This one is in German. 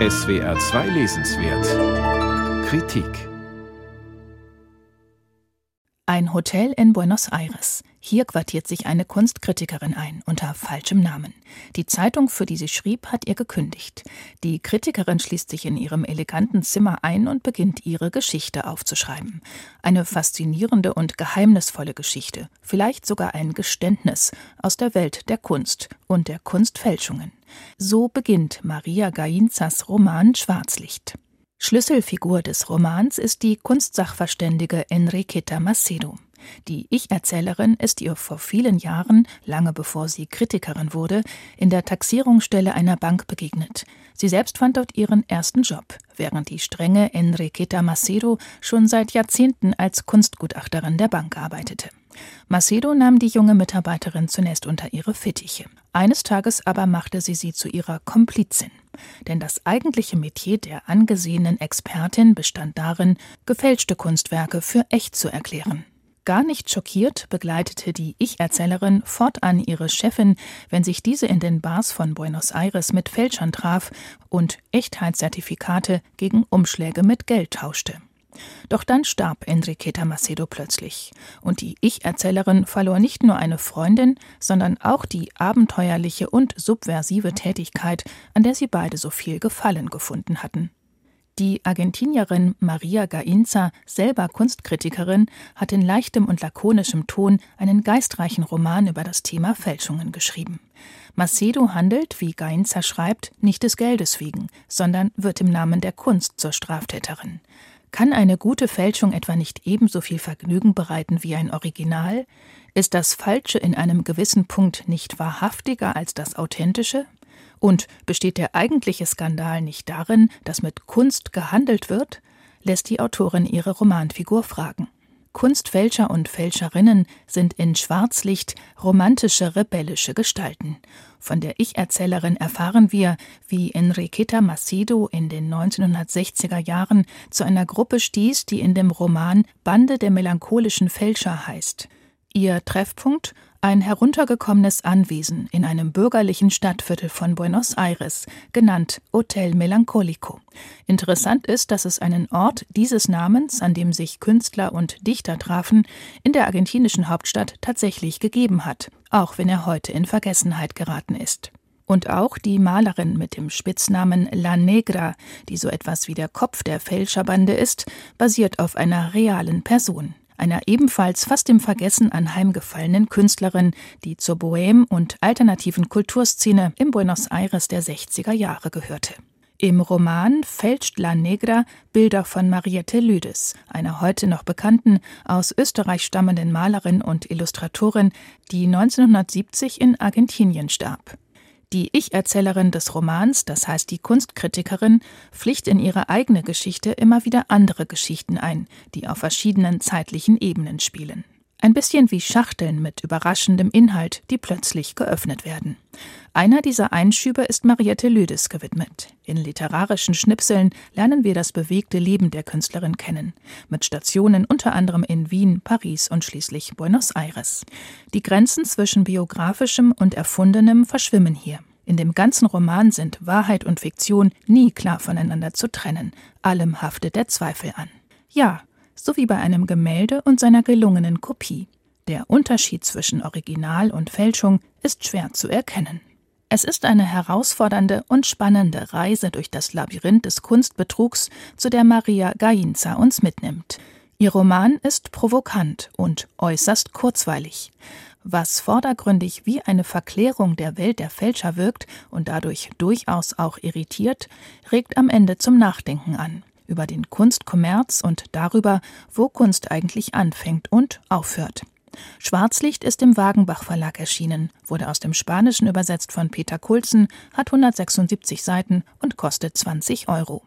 SWR 2 Lesenswert Kritik Ein Hotel in Buenos Aires. Hier quartiert sich eine Kunstkritikerin ein, unter falschem Namen. Die Zeitung, für die sie schrieb, hat ihr gekündigt. Die Kritikerin schließt sich in ihrem eleganten Zimmer ein und beginnt ihre Geschichte aufzuschreiben. Eine faszinierende und geheimnisvolle Geschichte, vielleicht sogar ein Geständnis aus der Welt der Kunst und der Kunstfälschungen. So beginnt Maria Gainzas Roman Schwarzlicht. Schlüsselfigur des Romans ist die Kunstsachverständige Enriqueta Macedo. Die Ich-Erzählerin ist ihr vor vielen Jahren, lange bevor sie Kritikerin wurde, in der Taxierungsstelle einer Bank begegnet. Sie selbst fand dort ihren ersten Job, während die strenge Enriqueta Macedo schon seit Jahrzehnten als Kunstgutachterin der Bank arbeitete. Macedo nahm die junge Mitarbeiterin zunächst unter ihre Fittiche. Eines Tages aber machte sie sie zu ihrer Komplizin. Denn das eigentliche Metier der angesehenen Expertin bestand darin, gefälschte Kunstwerke für echt zu erklären. Gar nicht schockiert begleitete die Ich-Erzählerin fortan ihre Chefin, wenn sich diese in den Bars von Buenos Aires mit Fälschern traf und Echtheitszertifikate gegen Umschläge mit Geld tauschte. Doch dann starb Enriqueta Macedo plötzlich. Und die Ich-Erzählerin verlor nicht nur eine Freundin, sondern auch die abenteuerliche und subversive Tätigkeit, an der sie beide so viel Gefallen gefunden hatten. Die Argentinierin Maria Gainza, selber Kunstkritikerin, hat in leichtem und lakonischem Ton einen geistreichen Roman über das Thema Fälschungen geschrieben. Macedo handelt, wie Gainza schreibt, nicht des Geldes wegen, sondern wird im Namen der Kunst zur Straftäterin. Kann eine gute Fälschung etwa nicht ebenso viel Vergnügen bereiten wie ein Original? Ist das Falsche in einem gewissen Punkt nicht wahrhaftiger als das Authentische? Und besteht der eigentliche Skandal nicht darin, dass mit Kunst gehandelt wird? lässt die Autorin ihre Romanfigur fragen. Kunstfälscher und Fälscherinnen sind in Schwarzlicht romantische, rebellische Gestalten. Von der Ich-Erzählerin erfahren wir, wie Enriqueta Macedo in den 1960er Jahren zu einer Gruppe stieß, die in dem Roman Bande der melancholischen Fälscher heißt. Ihr Treffpunkt ein heruntergekommenes Anwesen in einem bürgerlichen Stadtviertel von Buenos Aires, genannt Hotel Melancolico. Interessant ist, dass es einen Ort dieses Namens, an dem sich Künstler und Dichter trafen, in der argentinischen Hauptstadt tatsächlich gegeben hat, auch wenn er heute in Vergessenheit geraten ist. Und auch die Malerin mit dem Spitznamen La Negra, die so etwas wie der Kopf der Fälscherbande ist, basiert auf einer realen Person einer ebenfalls fast im Vergessen anheimgefallenen Künstlerin, die zur Bohème- und alternativen Kulturszene im Buenos Aires der 60er Jahre gehörte. Im Roman fälscht La Negra Bilder von Mariette Lüdes, einer heute noch bekannten, aus Österreich stammenden Malerin und Illustratorin, die 1970 in Argentinien starb. Die Ich-Erzählerin des Romans, das heißt die Kunstkritikerin, pflicht in ihre eigene Geschichte immer wieder andere Geschichten ein, die auf verschiedenen zeitlichen Ebenen spielen. Ein bisschen wie Schachteln mit überraschendem Inhalt, die plötzlich geöffnet werden. Einer dieser Einschübe ist Mariette Lüdes gewidmet. In literarischen Schnipseln lernen wir das bewegte Leben der Künstlerin kennen, mit Stationen unter anderem in Wien, Paris und schließlich Buenos Aires. Die Grenzen zwischen biografischem und erfundenem verschwimmen hier. In dem ganzen Roman sind Wahrheit und Fiktion nie klar voneinander zu trennen. Allem haftet der Zweifel an. Ja, sowie bei einem Gemälde und seiner gelungenen Kopie. Der Unterschied zwischen Original und Fälschung ist schwer zu erkennen. Es ist eine herausfordernde und spannende Reise durch das Labyrinth des Kunstbetrugs, zu der Maria Gainza uns mitnimmt. Ihr Roman ist provokant und äußerst kurzweilig. Was vordergründig wie eine Verklärung der Welt der Fälscher wirkt und dadurch durchaus auch irritiert, regt am Ende zum Nachdenken an über den Kunstkommerz und darüber, wo Kunst eigentlich anfängt und aufhört. Schwarzlicht ist im Wagenbach Verlag erschienen, wurde aus dem Spanischen übersetzt von Peter Kulzen, hat 176 Seiten und kostet 20 Euro.